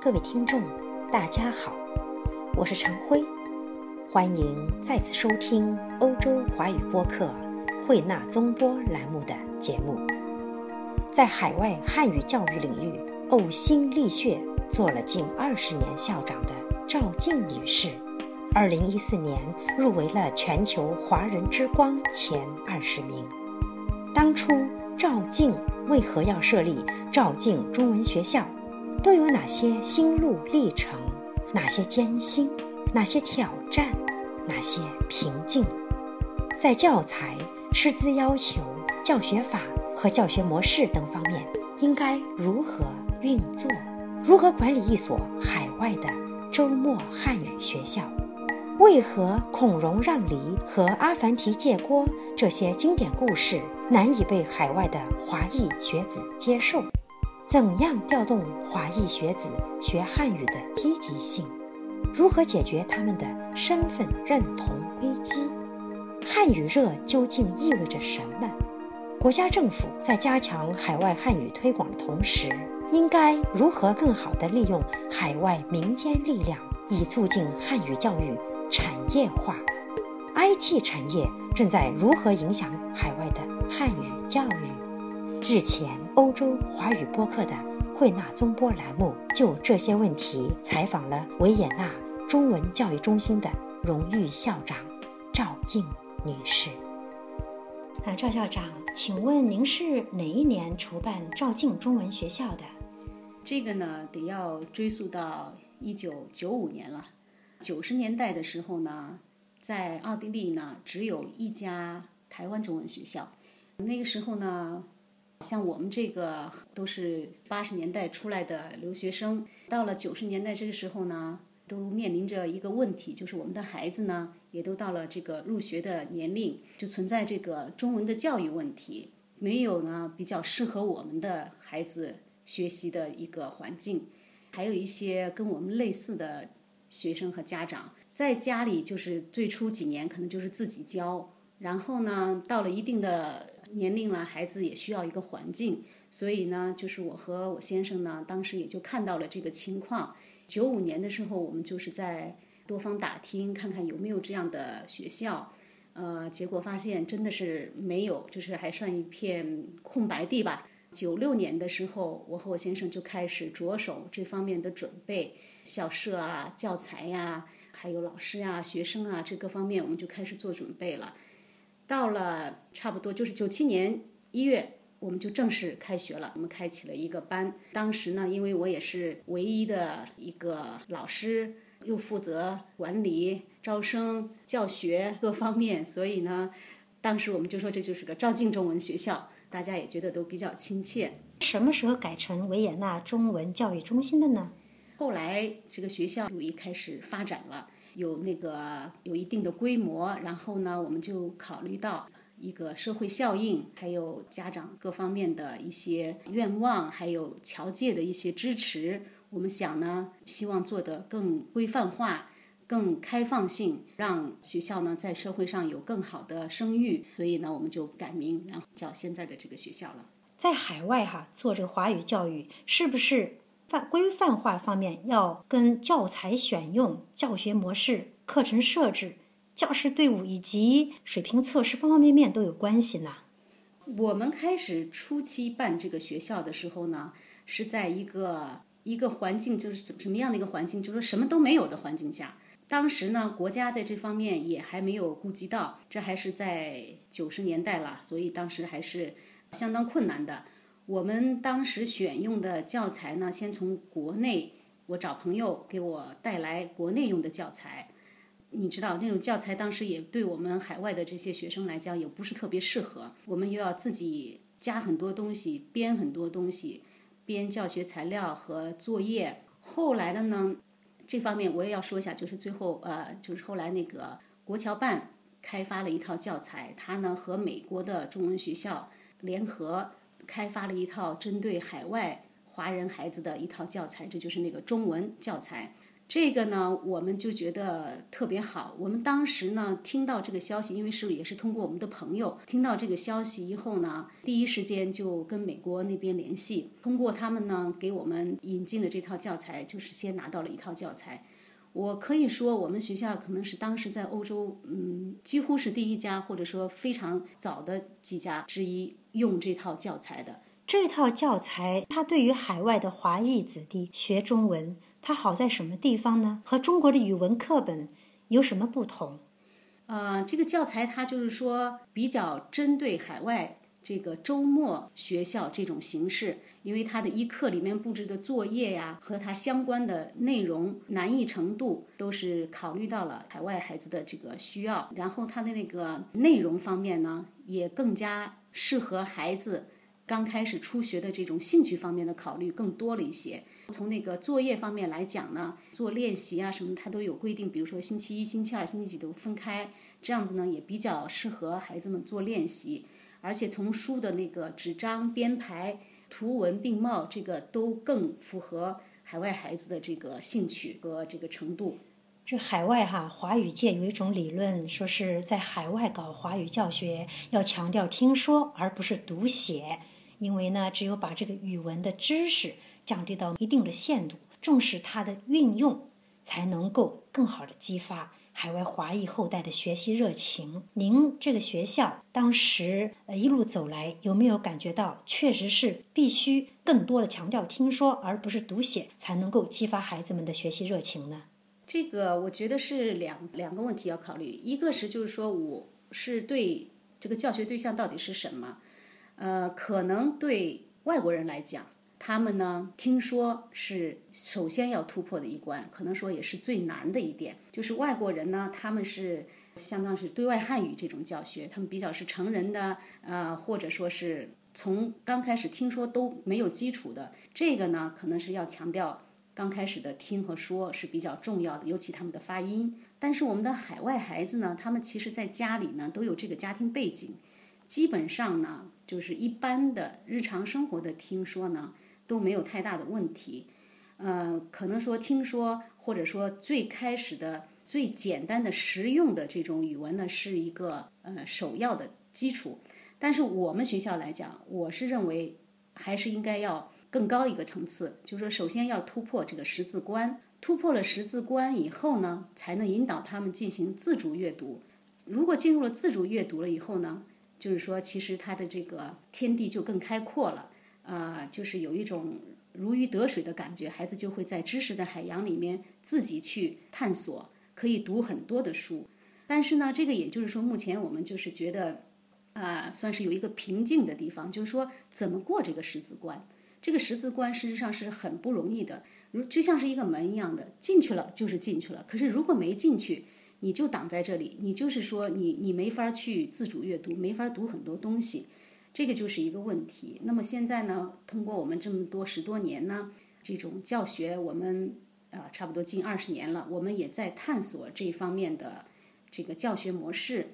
各位听众，大家好，我是陈辉，欢迎再次收听欧洲华语播客慧纳综播栏目的节目。在海外汉语教育领域呕心沥血做了近二十年校长的赵静女士，二零一四年入围了全球华人之光前二十名。当初赵静为何要设立赵静中文学校？都有哪些心路历程？哪些艰辛？哪些挑战？哪些平静？在教材、师资要求、教学法和教学模式等方面，应该如何运作？如何管理一所海外的周末汉语学校？为何孔融让梨和阿凡提借锅这些经典故事难以被海外的华裔学子接受？怎样调动华裔学子学汉语的积极性？如何解决他们的身份认同危机？汉语热究竟意味着什么？国家政府在加强海外汉语推广的同时，应该如何更好地利用海外民间力量，以促进汉语教育产业化？IT 产业正在如何影响海外的汉语教育？日前，欧洲华语播客的慧纳综播栏目就这些问题采访了维也纳中文教育中心的荣誉校长赵静女士。啊，赵校长，请问您是哪一年筹办赵静中文学校的？这个呢，得要追溯到一九九五年了。九十年代的时候呢，在奥地利呢，只有一家台湾中文学校。那个时候呢。像我们这个都是八十年代出来的留学生，到了九十年代这个时候呢，都面临着一个问题，就是我们的孩子呢，也都到了这个入学的年龄，就存在这个中文的教育问题，没有呢比较适合我们的孩子学习的一个环境，还有一些跟我们类似的学生和家长，在家里就是最初几年可能就是自己教，然后呢，到了一定的。年龄了，孩子也需要一个环境，所以呢，就是我和我先生呢，当时也就看到了这个情况。九五年的时候，我们就是在多方打听，看看有没有这样的学校。呃，结果发现真的是没有，就是还算一片空白地吧。九六年的时候，我和我先生就开始着手这方面的准备，校舍啊、教材呀，还有老师呀、学生啊，这各方面我们就开始做准备了。到了差不多就是九七年一月，我们就正式开学了。我们开启了一个班。当时呢，因为我也是唯一的一个老师，又负责管理、招生、教学各方面，所以呢，当时我们就说这就是个赵静中文学校，大家也觉得都比较亲切。什么时候改成维也纳中文教育中心的呢？后来这个学校就一开始发展了。有那个有一定的规模，然后呢，我们就考虑到一个社会效应，还有家长各方面的一些愿望，还有侨界的一些支持。我们想呢，希望做得更规范化、更开放性，让学校呢在社会上有更好的声誉。所以呢，我们就改名，然后叫现在的这个学校了。在海外哈做这个华语教育，是不是？范规范化方面要跟教材选用、教学模式、课程设置、教师队伍以及水平测试方方面面都有关系呢。我们开始初期办这个学校的时候呢，是在一个一个环境，就是什什么样的一个环境，就是什么都没有的环境下。当时呢，国家在这方面也还没有顾及到，这还是在九十年代了，所以当时还是相当困难的。我们当时选用的教材呢，先从国内，我找朋友给我带来国内用的教材。你知道那种教材当时也对我们海外的这些学生来讲也不是特别适合，我们又要自己加很多东西，编很多东西，编教学材料和作业。后来的呢，这方面我也要说一下，就是最后呃，就是后来那个国侨办开发了一套教材，它呢和美国的中文学校联合。开发了一套针对海外华人孩子的一套教材，这就是那个中文教材。这个呢，我们就觉得特别好。我们当时呢，听到这个消息，因为是也是通过我们的朋友听到这个消息以后呢，第一时间就跟美国那边联系，通过他们呢给我们引进的这套教材，就是先拿到了一套教材。我可以说，我们学校可能是当时在欧洲，嗯，几乎是第一家，或者说非常早的几家之一用这套教材的。这套教材，它对于海外的华裔子弟学中文。它好在什么地方呢？和中国的语文课本有什么不同？呃，这个教材它就是说比较针对海外这个周末学校这种形式，因为它的一课里面布置的作业呀和它相关的内容难易程度都是考虑到了海外孩子的这个需要，然后它的那个内容方面呢也更加适合孩子刚开始初学的这种兴趣方面的考虑更多了一些。从那个作业方面来讲呢，做练习啊什么，它都有规定。比如说星期一、星期二、星期几都分开，这样子呢也比较适合孩子们做练习。而且从书的那个纸张编排、图文并茂，这个都更符合海外孩子的这个兴趣和这个程度。这海外哈华语界有一种理论，说是在海外搞华语教学要强调听说而不是读写，因为呢，只有把这个语文的知识。降低到一定的限度，重视它的运用，才能够更好的激发海外华裔后代的学习热情。您这个学校当时呃一路走来，有没有感觉到确实是必须更多的强调听说，而不是读写，才能够激发孩子们的学习热情呢？这个我觉得是两两个问题要考虑，一个是就是说我是对这个教学对象到底是什么，呃，可能对外国人来讲。他们呢，听说是首先要突破的一关，可能说也是最难的一点。就是外国人呢，他们是相当是对外汉语这种教学，他们比较是成人的，呃，或者说是从刚开始听说都没有基础的。这个呢，可能是要强调刚开始的听和说是比较重要的，尤其他们的发音。但是我们的海外孩子呢，他们其实在家里呢都有这个家庭背景，基本上呢就是一般的日常生活的听说呢。都没有太大的问题，呃，可能说听说，或者说最开始的最简单的实用的这种语文呢，是一个呃首要的基础。但是我们学校来讲，我是认为还是应该要更高一个层次，就是说首先要突破这个识字关，突破了识字关以后呢，才能引导他们进行自主阅读。如果进入了自主阅读了以后呢，就是说其实他的这个天地就更开阔了。啊，就是有一种如鱼得水的感觉，孩子就会在知识的海洋里面自己去探索，可以读很多的书。但是呢，这个也就是说，目前我们就是觉得，啊，算是有一个瓶颈的地方，就是说怎么过这个十字关。这个十字关事实上是很不容易的，如就像是一个门一样的，进去了就是进去了。可是如果没进去，你就挡在这里，你就是说你你没法去自主阅读，没法读很多东西。这个就是一个问题。那么现在呢，通过我们这么多十多年呢，这种教学，我们啊差不多近二十年了，我们也在探索这方面的这个教学模式。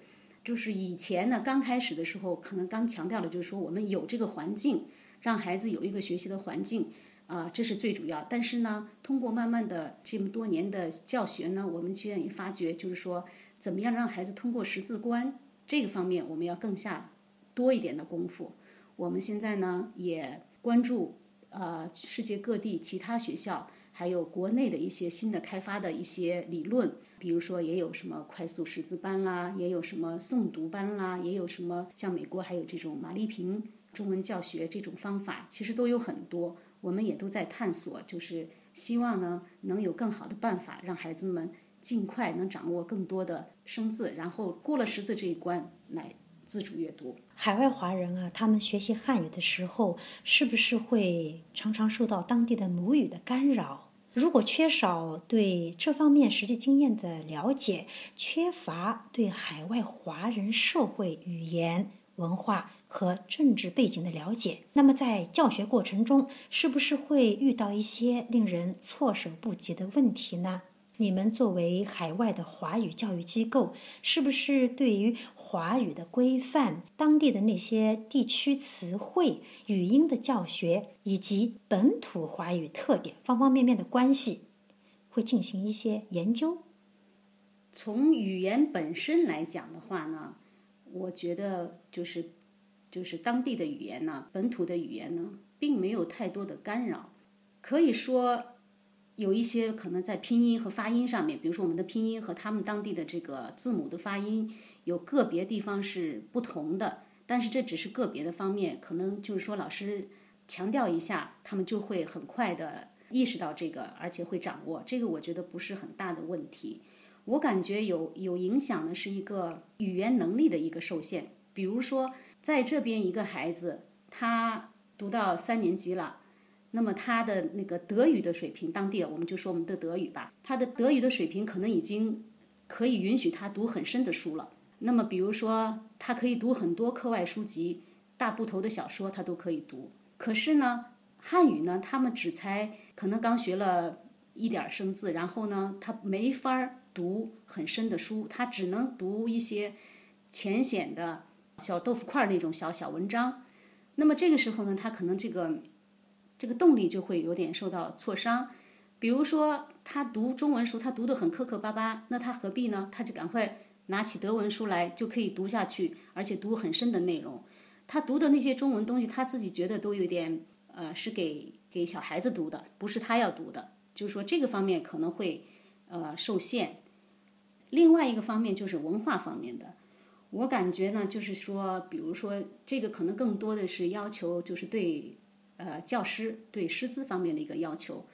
就是以前呢，刚开始的时候，可能刚强调的就是说，我们有这个环境，让孩子有一个学习的环境啊，这是最主要。但是呢，通过慢慢的这么多年的教学呢，我们现在也发觉，就是说，怎么样让孩子通过识字关这个方面，我们要更下。多一点的功夫，我们现在呢也关注呃世界各地其他学校，还有国内的一些新的开发的一些理论，比如说也有什么快速识字班啦，也有什么诵读班啦，也有什么像美国还有这种马丽萍中文教学这种方法，其实都有很多，我们也都在探索，就是希望呢能有更好的办法，让孩子们尽快能掌握更多的生字，然后过了识字这一关来。自主阅读，海外华人啊，他们学习汉语的时候，是不是会常常受到当地的母语的干扰？如果缺少对这方面实际经验的了解，缺乏对海外华人社会语言、文化和政治背景的了解，那么在教学过程中，是不是会遇到一些令人措手不及的问题呢？你们作为海外的华语教育机构，是不是对于华语的规范、当地的那些地区词汇、语音的教学，以及本土华语特点方方面面的关系，会进行一些研究。从语言本身来讲的话呢，我觉得就是就是当地的语言呢，本土的语言呢，并没有太多的干扰。可以说，有一些可能在拼音和发音上面，比如说我们的拼音和他们当地的这个字母的发音有个别地方是不同的，但是这只是个别的方面，可能就是说老师强调一下，他们就会很快的意识到这个，而且会掌握这个，我觉得不是很大的问题。我感觉有有影响的是一个语言能力的一个受限，比如说在这边一个孩子，他读到三年级了，那么他的那个德语的水平，当地我们就说我们的德语吧，他的德语的水平可能已经可以允许他读很深的书了。那么比如说他可以读很多课外书籍、大部头的小说，他都可以读。可是呢，汉语呢，他们只才可能刚学了一点生字，然后呢，他没法。读很深的书，他只能读一些浅显的小豆腐块那种小小文章。那么这个时候呢，他可能这个这个动力就会有点受到挫伤。比如说，他读中文书，他读得很磕磕巴巴，那他何必呢？他就赶快拿起德文书来，就可以读下去，而且读很深的内容。他读的那些中文东西，他自己觉得都有点呃，是给给小孩子读的，不是他要读的。就是说这个方面可能会呃受限。另外一个方面就是文化方面的，我感觉呢，就是说，比如说这个可能更多的是要求，就是对呃教师对师资方面的一个要求。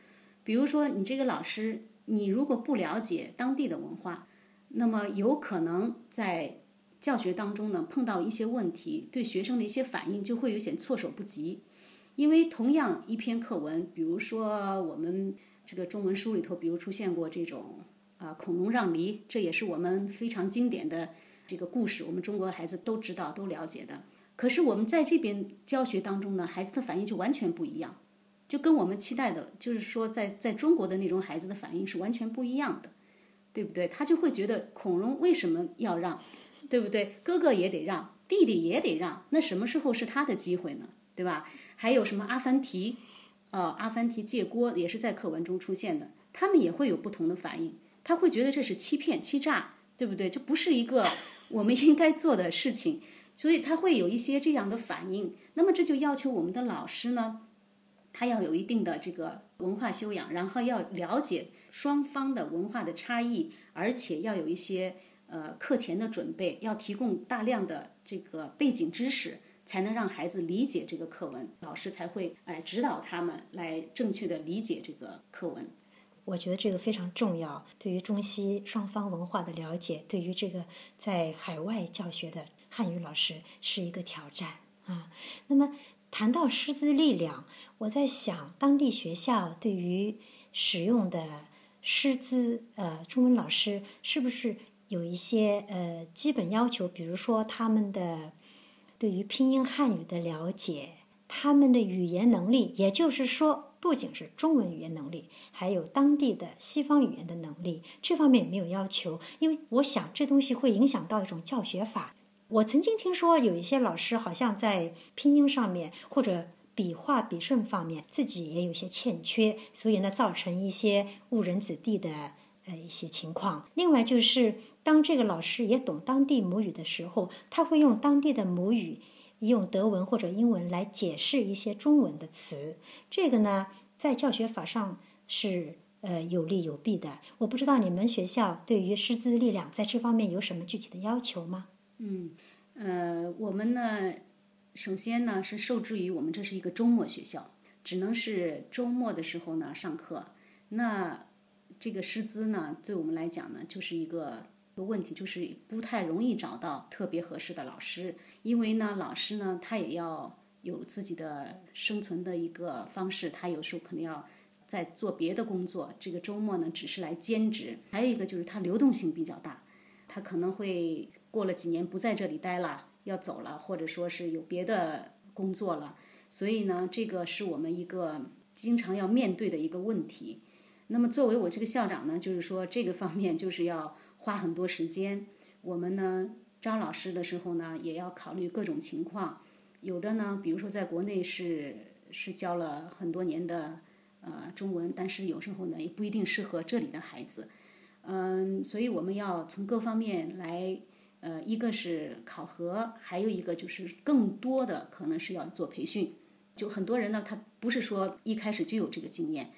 比如说，你这个老师，你如果不了解当地的文化，那么有可能在教学当中呢碰到一些问题，对学生的一些反应就会有些措手不及。因为同样一篇课文，比如说我们这个中文书里头，比如出现过这种。啊，孔融让梨，这也是我们非常经典的这个故事，我们中国孩子都知道、都了解的。可是我们在这边教学当中呢，孩子的反应就完全不一样，就跟我们期待的，就是说在在中国的那种孩子的反应是完全不一样的，对不对？他就会觉得孔融为什么要让，对不对？哥哥也得让，弟弟也得让，那什么时候是他的机会呢？对吧？还有什么阿凡提，呃，阿凡提借锅也是在课文中出现的，他们也会有不同的反应。他会觉得这是欺骗、欺诈，对不对？这不是一个我们应该做的事情，所以他会有一些这样的反应。那么这就要求我们的老师呢，他要有一定的这个文化修养，然后要了解双方的文化的差异，而且要有一些呃课前的准备，要提供大量的这个背景知识，才能让孩子理解这个课文，老师才会哎指导他们来正确的理解这个课文。我觉得这个非常重要，对于中西双方文化的了解，对于这个在海外教学的汉语老师是一个挑战啊。那么谈到师资力量，我在想，当地学校对于使用的师资，呃，中文老师是不是有一些呃基本要求？比如说他们的对于拼音汉语的了解，他们的语言能力，也就是说。不仅是中文语言能力，还有当地的西方语言的能力，这方面没有要求。因为我想这东西会影响到一种教学法。我曾经听说有一些老师好像在拼音上面或者笔画笔顺方面自己也有些欠缺，所以呢造成一些误人子弟的呃一些情况。另外就是当这个老师也懂当地母语的时候，他会用当地的母语。用德文或者英文来解释一些中文的词，这个呢，在教学法上是呃有利有弊的。我不知道你们学校对于师资力量在这方面有什么具体的要求吗？嗯，呃，我们呢，首先呢是受制于我们这是一个周末学校，只能是周末的时候呢上课。那这个师资呢，对我们来讲呢，就是一个。个问题就是不太容易找到特别合适的老师，因为呢，老师呢他也要有自己的生存的一个方式，他有时候可能要在做别的工作，这个周末呢只是来兼职。还有一个就是他流动性比较大，他可能会过了几年不在这里待了，要走了，或者说是有别的工作了，所以呢，这个是我们一个经常要面对的一个问题。那么作为我这个校长呢，就是说这个方面就是要。花很多时间，我们呢招老师的时候呢，也要考虑各种情况。有的呢，比如说在国内是是教了很多年的呃中文，但是有时候呢也不一定适合这里的孩子。嗯，所以我们要从各方面来，呃，一个是考核，还有一个就是更多的可能是要做培训。就很多人呢，他不是说一开始就有这个经验。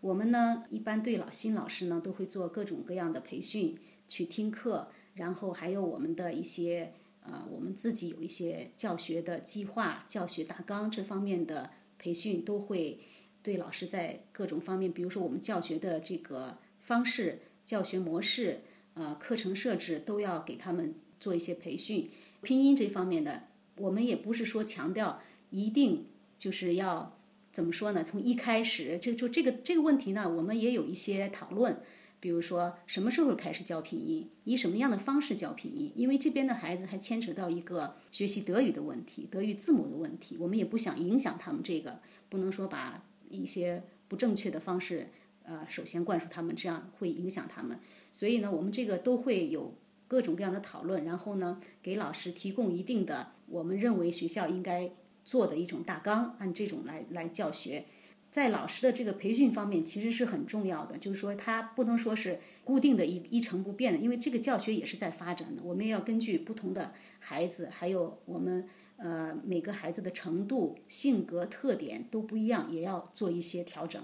我们呢，一般对老新老师呢，都会做各种各样的培训，去听课，然后还有我们的一些，呃，我们自己有一些教学的计划、教学大纲这方面的培训，都会对老师在各种方面，比如说我们教学的这个方式。教学模式，呃，课程设置都要给他们做一些培训。拼音这方面的，我们也不是说强调一定就是要怎么说呢？从一开始就就这个这个问题呢，我们也有一些讨论。比如说什么时候开始教拼音，以什么样的方式教拼音？因为这边的孩子还牵扯到一个学习德语的问题，德语字母的问题，我们也不想影响他们这个，不能说把一些不正确的方式。呃，首先灌输他们，这样会影响他们。所以呢，我们这个都会有各种各样的讨论，然后呢，给老师提供一定的我们认为学校应该做的一种大纲，按这种来来教学。在老师的这个培训方面，其实是很重要的，就是说他不能说是固定的一一成不变的，因为这个教学也是在发展的。我们要根据不同的孩子，还有我们呃每个孩子的程度、性格特点都不一样，也要做一些调整。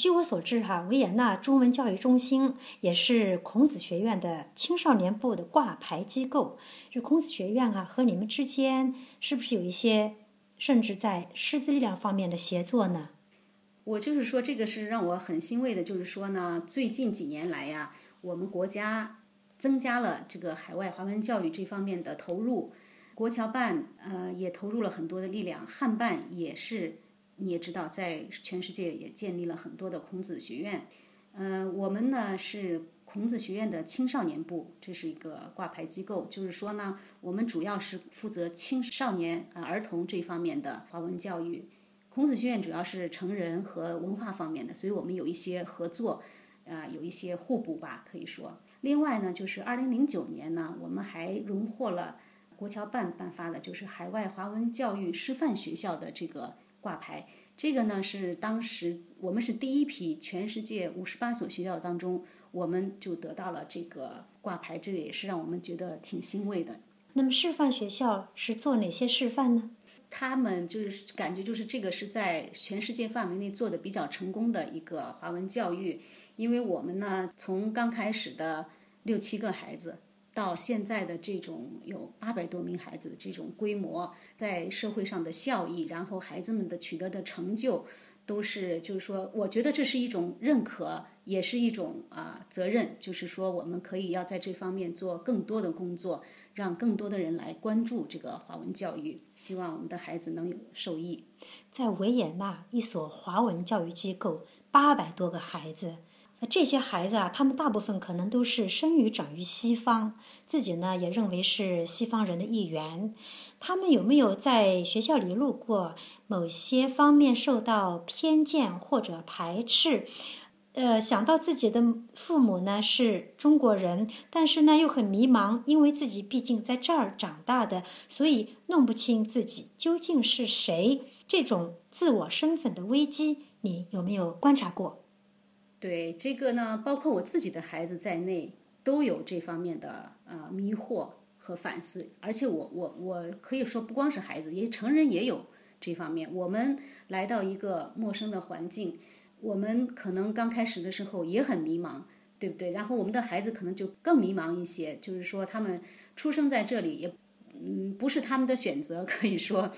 据我所知，哈维也纳中文教育中心也是孔子学院的青少年部的挂牌机构。这孔子学院啊，和你们之间是不是有一些，甚至在师资力量方面的协作呢？我就是说，这个是让我很欣慰的，就是说呢，最近几年来呀，我们国家增加了这个海外华文教育这方面的投入，国侨办呃也投入了很多的力量，汉办也是。你也知道，在全世界也建立了很多的孔子学院。嗯，我们呢是孔子学院的青少年部，这是一个挂牌机构。就是说呢，我们主要是负责青少年啊儿童这方面的华文教育。孔子学院主要是成人和文化方面的，所以我们有一些合作，啊，有一些互补吧，可以说。另外呢，就是二零零九年呢，我们还荣获了国侨办颁发的，就是海外华文教育示范学校的这个。挂牌，这个呢是当时我们是第一批，全世界五十八所学校当中，我们就得到了这个挂牌，这个也是让我们觉得挺欣慰的。那么示范学校是做哪些示范呢？他们就是感觉就是这个是在全世界范围内做的比较成功的一个华文教育，因为我们呢从刚开始的六七个孩子。到现在的这种有八百多名孩子的这种规模，在社会上的效益，然后孩子们的取得的成就，都是就是说，我觉得这是一种认可，也是一种啊责任，就是说我们可以要在这方面做更多的工作，让更多的人来关注这个华文教育，希望我们的孩子能有受益。在维也纳一所华文教育机构，八百多个孩子。这些孩子啊，他们大部分可能都是生于长于西方，自己呢也认为是西方人的一员。他们有没有在学校里路过某些方面受到偏见或者排斥？呃，想到自己的父母呢是中国人，但是呢又很迷茫，因为自己毕竟在这儿长大的，所以弄不清自己究竟是谁。这种自我身份的危机，你有没有观察过？对这个呢，包括我自己的孩子在内，都有这方面的啊迷惑和反思。而且我我我可以说，不光是孩子，也成人也有这方面。我们来到一个陌生的环境，我们可能刚开始的时候也很迷茫，对不对？然后我们的孩子可能就更迷茫一些，就是说他们出生在这里，也嗯不是他们的选择，可以说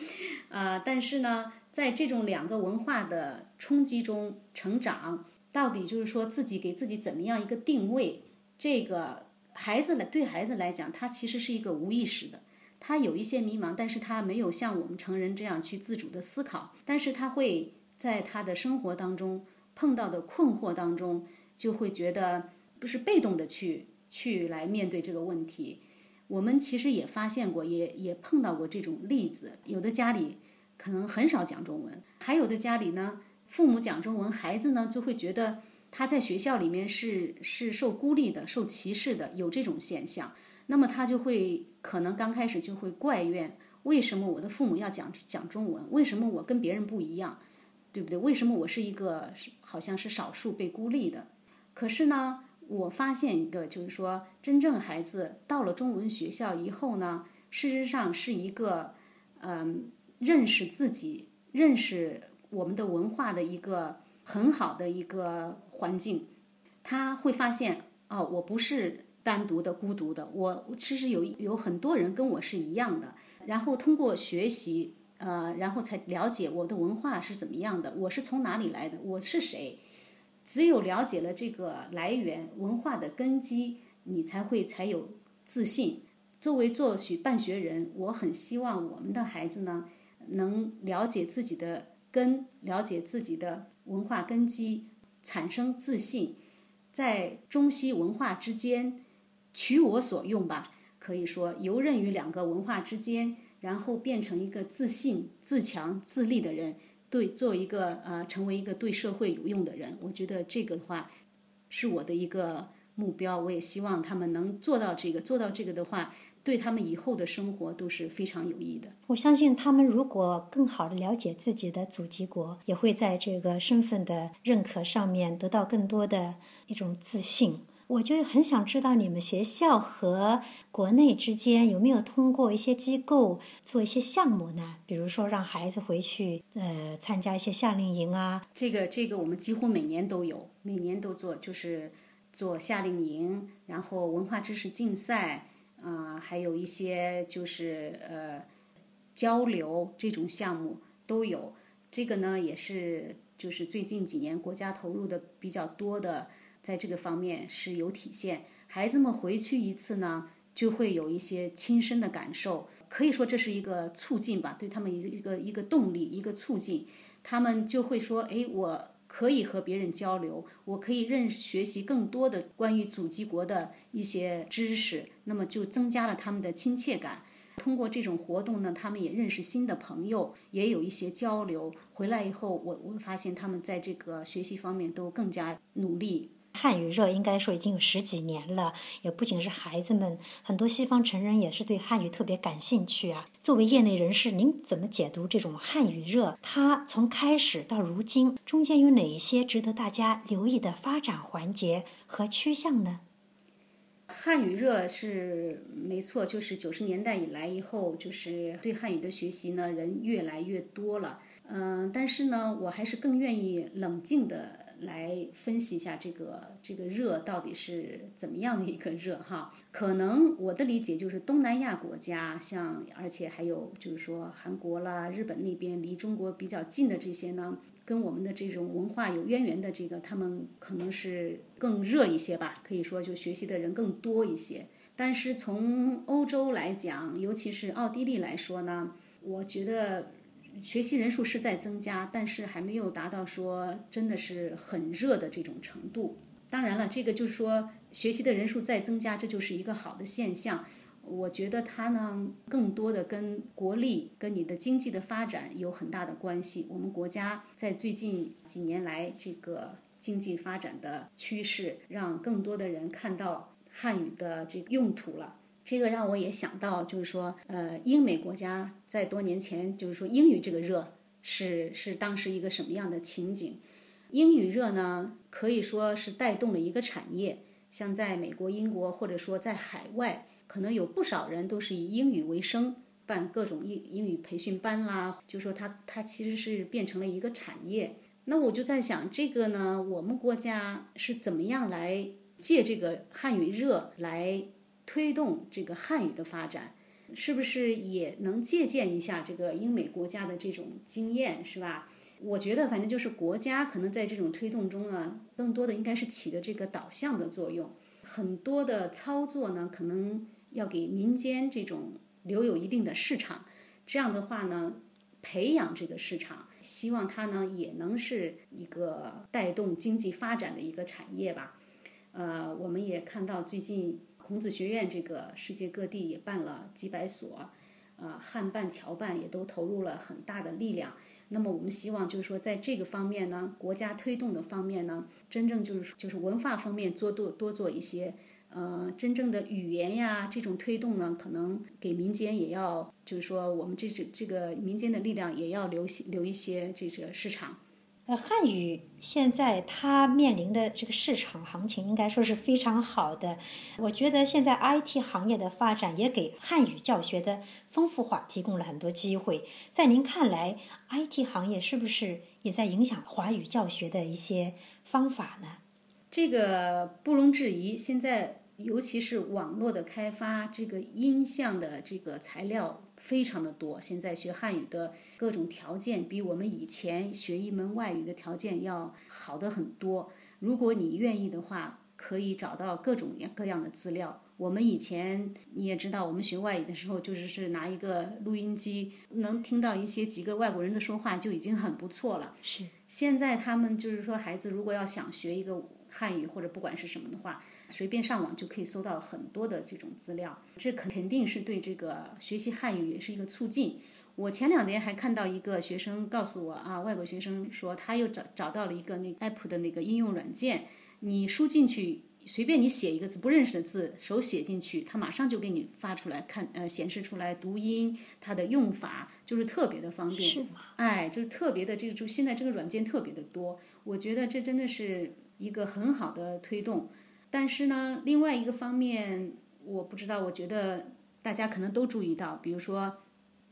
啊。但是呢，在这种两个文化的冲击中成长。到底就是说自己给自己怎么样一个定位？这个孩子来对孩子来讲，他其实是一个无意识的，他有一些迷茫，但是他没有像我们成人这样去自主的思考，但是他会在他的生活当中碰到的困惑当中，就会觉得不是被动的去去来面对这个问题。我们其实也发现过，也也碰到过这种例子，有的家里可能很少讲中文，还有的家里呢。父母讲中文，孩子呢就会觉得他在学校里面是是受孤立的、受歧视的，有这种现象。那么他就会可能刚开始就会怪怨：为什么我的父母要讲讲中文？为什么我跟别人不一样？对不对？为什么我是一个好像是少数被孤立的？可是呢，我发现一个，就是说，真正孩子到了中文学校以后呢，事实上是一个，嗯，认识自己、认识我们的文化的一个很好的一个环境。他会发现，哦，我不是单独的、孤独的，我其实有有很多人跟我是一样的。然后通过学习，呃，然后才了解我的文化是怎么样的，我是从哪里来的，我是谁。只有了解了这个来源文化的根基，你才会才有自信。作为作曲办学人，我很希望我们的孩子呢，能了解自己的根，了解自己的文化根基，产生自信，在中西文化之间取我所用吧。可以说游刃于两个文化之间，然后变成一个自信、自强、自立的人。对，做一个呃，成为一个对社会有用的人，我觉得这个的话是我的一个目标。我也希望他们能做到这个，做到这个的话，对他们以后的生活都是非常有益的。我相信他们如果更好的了解自己的祖籍国，也会在这个身份的认可上面得到更多的一种自信。我就很想知道你们学校和国内之间有没有通过一些机构做一些项目呢？比如说让孩子回去呃参加一些夏令营啊。这个这个我们几乎每年都有，每年都做，就是做夏令营，然后文化知识竞赛啊，还有一些就是呃交流这种项目都有。这个呢也是就是最近几年国家投入的比较多的。在这个方面是有体现，孩子们回去一次呢，就会有一些亲身的感受，可以说这是一个促进吧，对他们一个一个一个动力，一个促进，他们就会说，哎，我可以和别人交流，我可以认学习更多的关于祖籍国的一些知识，那么就增加了他们的亲切感。通过这种活动呢，他们也认识新的朋友，也有一些交流。回来以后，我我发现他们在这个学习方面都更加努力。汉语热应该说已经有十几年了，也不仅是孩子们，很多西方成人也是对汉语特别感兴趣啊。作为业内人士，您怎么解读这种汉语热？它从开始到如今，中间有哪一些值得大家留意的发展环节和趋向呢？汉语热是没错，就是九十年代以来以后，就是对汉语的学习呢，人越来越多了。嗯，但是呢，我还是更愿意冷静的。来分析一下这个这个热到底是怎么样的一个热哈？可能我的理解就是东南亚国家，像而且还有就是说韩国啦、日本那边离中国比较近的这些呢，跟我们的这种文化有渊源的这个，他们可能是更热一些吧，可以说就学习的人更多一些。但是从欧洲来讲，尤其是奥地利来说呢，我觉得。学习人数是在增加，但是还没有达到说真的是很热的这种程度。当然了，这个就是说学习的人数在增加，这就是一个好的现象。我觉得它呢，更多的跟国力、跟你的经济的发展有很大的关系。我们国家在最近几年来，这个经济发展的趋势，让更多的人看到汉语的这个用途了。这个让我也想到，就是说，呃，英美国家在多年前，就是说英语这个热是是当时一个什么样的情景？英语热呢，可以说是带动了一个产业。像在美国、英国，或者说在海外，可能有不少人都是以英语为生，办各种英英语培训班啦。就说它它其实是变成了一个产业。那我就在想，这个呢，我们国家是怎么样来借这个汉语热来？推动这个汉语的发展，是不是也能借鉴一下这个英美国家的这种经验，是吧？我觉得，反正就是国家可能在这种推动中呢，更多的应该是起的这个导向的作用。很多的操作呢，可能要给民间这种留有一定的市场。这样的话呢，培养这个市场，希望它呢也能是一个带动经济发展的一个产业吧。呃，我们也看到最近。孔子学院这个世界各地也办了几百所，啊，汉办、侨办也都投入了很大的力量。那么我们希望就是说，在这个方面呢，国家推动的方面呢，真正就是就是文化方面做多多做一些，呃，真正的语言呀这种推动呢，可能给民间也要就是说，我们这这这个民间的力量也要留留一些这个市场。汉语现在它面临的这个市场行情应该说是非常好的。我觉得现在 IT 行业的发展也给汉语教学的丰富化提供了很多机会。在您看来，IT 行业是不是也在影响华语教学的一些方法呢？这个不容置疑。现在尤其是网络的开发，这个音像的这个材料。非常的多，现在学汉语的各种条件比我们以前学一门外语的条件要好的很多。如果你愿意的话，可以找到各种各样的资料。我们以前你也知道，我们学外语的时候，就是是拿一个录音机，能听到一些几个外国人的说话就已经很不错了。是。现在他们就是说，孩子如果要想学一个汉语或者不管是什么的话。随便上网就可以搜到很多的这种资料，这肯肯定是对这个学习汉语也是一个促进。我前两年还看到一个学生告诉我啊，外国学生说他又找找到了一个那 app 的那个应用软件，你输进去，随便你写一个字不认识的字，手写进去，它马上就给你发出来看，呃，显示出来读音，它的用法就是特别的方便。是吗？哎，就是特别的这个，就现在这个软件特别的多，我觉得这真的是一个很好的推动。但是呢，另外一个方面，我不知道，我觉得大家可能都注意到，比如说，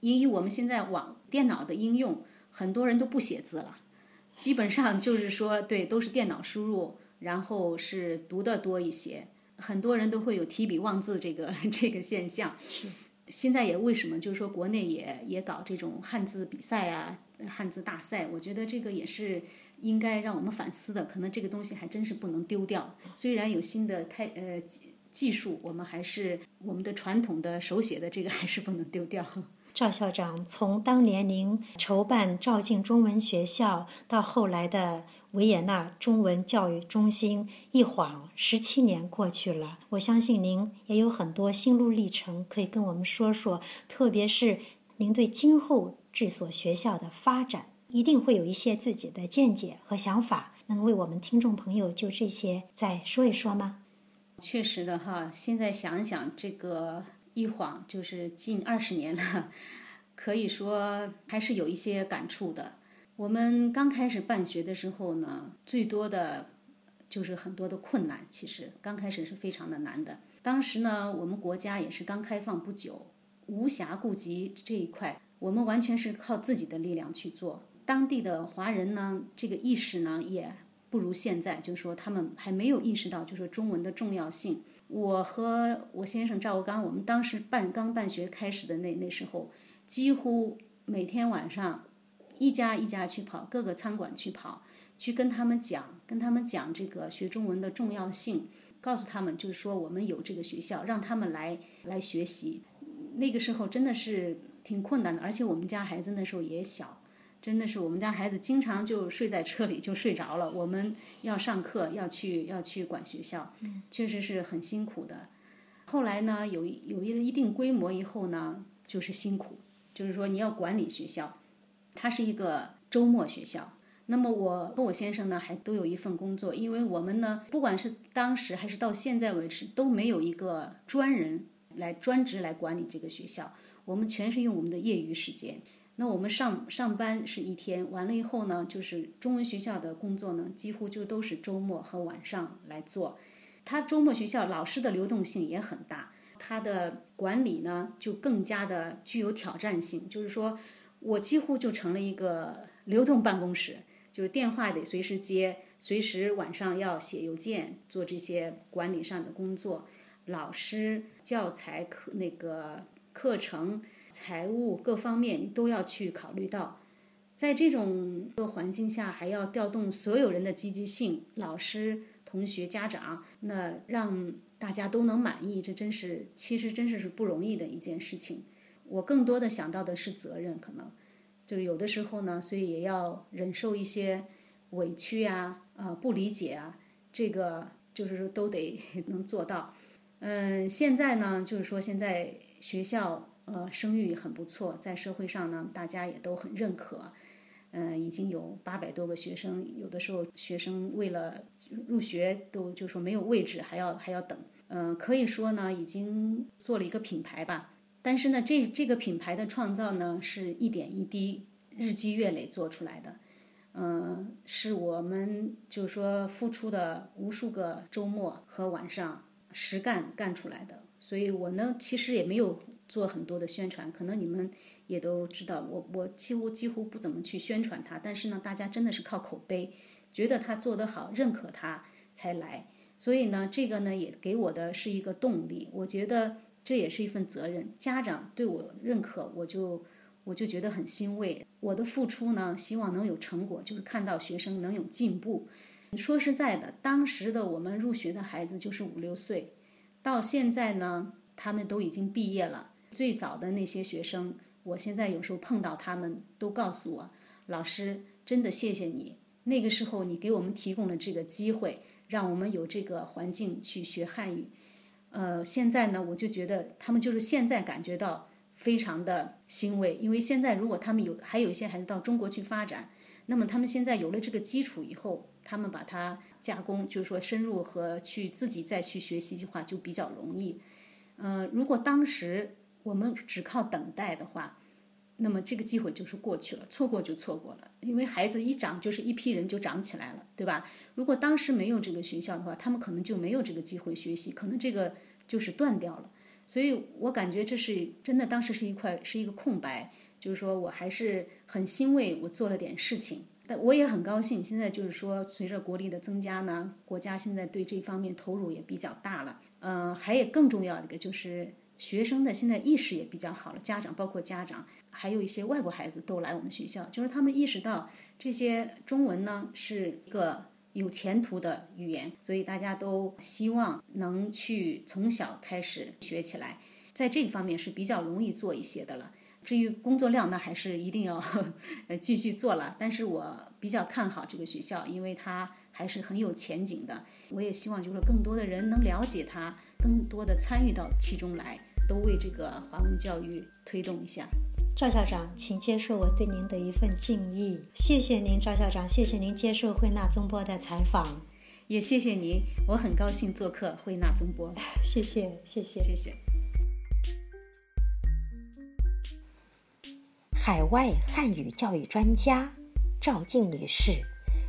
因为我们现在网电脑的应用，很多人都不写字了，基本上就是说，对，都是电脑输入，然后是读的多一些，很多人都会有提笔忘字这个 这个现象。现在也为什么就是说国内也也搞这种汉字比赛啊，汉字大赛，我觉得这个也是。应该让我们反思的，可能这个东西还真是不能丢掉。虽然有新的太呃技技术，我们还是我们的传统的手写的这个还是不能丢掉。赵校长，从当年您筹办赵静中文学校，到后来的维也纳中文教育中心，一晃十七年过去了。我相信您也有很多心路历程可以跟我们说说，特别是您对今后这所学校的发展。一定会有一些自己的见解和想法，能为我们听众朋友就这些再说一说吗？确实的哈，现在想想，这个一晃就是近二十年了，可以说还是有一些感触的。我们刚开始办学的时候呢，最多的就是很多的困难，其实刚开始是非常的难的。当时呢，我们国家也是刚开放不久，无暇顾及这一块，我们完全是靠自己的力量去做。当地的华人呢，这个意识呢也不如现在，就是说他们还没有意识到，就是中文的重要性。我和我先生赵国刚，我们当时办刚办学开始的那那时候，几乎每天晚上一家一家去跑，各个餐馆去跑，去跟他们讲，跟他们讲这个学中文的重要性，告诉他们就是说我们有这个学校，让他们来来学习。那个时候真的是挺困难的，而且我们家孩子那时候也小。真的是我们家孩子经常就睡在车里就睡着了。我们要上课，要去要去管学校，确实是很辛苦的。后来呢，有有一一定规模以后呢，就是辛苦，就是说你要管理学校，它是一个周末学校。那么我和我先生呢，还都有一份工作，因为我们呢，不管是当时还是到现在为止，都没有一个专人来专职来管理这个学校，我们全是用我们的业余时间。那我们上上班是一天，完了以后呢，就是中文学校的工作呢，几乎就都是周末和晚上来做。他周末学校老师的流动性也很大，他的管理呢就更加的具有挑战性。就是说我几乎就成了一个流动办公室，就是电话得随时接，随时晚上要写邮件，做这些管理上的工作。老师、教材课那个课程。财务各方面你都要去考虑到，在这种个环境下，还要调动所有人的积极性，老师、同学、家长，那让大家都能满意，这真是其实真是是不容易的一件事情。我更多的想到的是责任，可能就是有的时候呢，所以也要忍受一些委屈呀、啊不理解啊，这个就是说都得 能做到。嗯，现在呢，就是说现在学校。呃，声誉很不错，在社会上呢，大家也都很认可。嗯，已经有八百多个学生，有的时候学生为了入学都就说没有位置，还要还要等。嗯，可以说呢，已经做了一个品牌吧。但是呢，这这个品牌的创造呢，是一点一滴、日积月累做出来的。嗯，是我们就是说付出的无数个周末和晚上实干干出来的。所以我呢，其实也没有做很多的宣传，可能你们也都知道，我我几乎几乎不怎么去宣传它。但是呢，大家真的是靠口碑，觉得他做得好，认可他才来。所以呢，这个呢也给我的是一个动力。我觉得这也是一份责任。家长对我认可，我就我就觉得很欣慰。我的付出呢，希望能有成果，就是看到学生能有进步。说实在的，当时的我们入学的孩子就是五六岁。到现在呢，他们都已经毕业了。最早的那些学生，我现在有时候碰到他们，都告诉我：“老师，真的谢谢你。那个时候你给我们提供了这个机会，让我们有这个环境去学汉语。”呃，现在呢，我就觉得他们就是现在感觉到非常的欣慰，因为现在如果他们有还有一些孩子到中国去发展，那么他们现在有了这个基础以后。他们把它加工，就是说深入和去自己再去学习的话，就比较容易。嗯，如果当时我们只靠等待的话，那么这个机会就是过去了，错过就错过了。因为孩子一长就是一批人就长起来了，对吧？如果当时没有这个学校的话，他们可能就没有这个机会学习，可能这个就是断掉了。所以我感觉这是真的，当时是一块是一个空白，就是说我还是很欣慰，我做了点事情。但我也很高兴，现在就是说，随着国力的增加呢，国家现在对这方面投入也比较大了。嗯，还有更重要的一个就是学生的现在意识也比较好了，家长包括家长，还有一些外国孩子都来我们学校，就是他们意识到这些中文呢是一个有前途的语言，所以大家都希望能去从小开始学起来，在这个方面是比较容易做一些的了。至于工作量，那还是一定要呃 继续做了。但是我比较看好这个学校，因为它还是很有前景的。我也希望就是更多的人能了解它，更多的参与到其中来，都为这个华文教育推动一下。赵校长，请接受我对您的一份敬意。谢谢您，赵校长，谢谢您接受慧纳中波的采访，也谢谢您，我很高兴做客慧纳中波。谢谢，谢谢，谢谢。海外汉语教育专家赵静女士，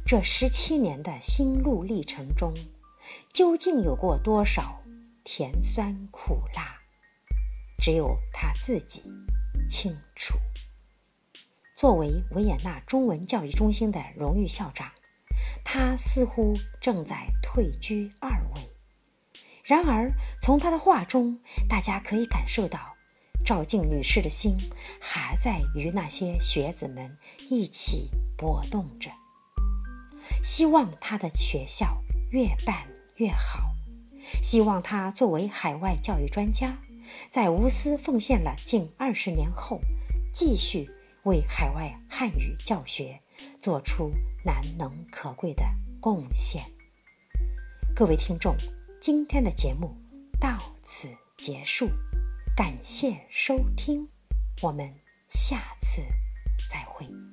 这十七年的心路历程中，究竟有过多少甜酸苦辣？只有他自己清楚。作为维也纳中文教育中心的荣誉校长，他似乎正在退居二位。然而，从他的话中，大家可以感受到。赵静女士的心还在与那些学子们一起搏动着，希望她的学校越办越好，希望她作为海外教育专家，在无私奉献了近二十年后，继续为海外汉语教学做出难能可贵的贡献。各位听众，今天的节目到此结束。感谢收听，我们下次再会。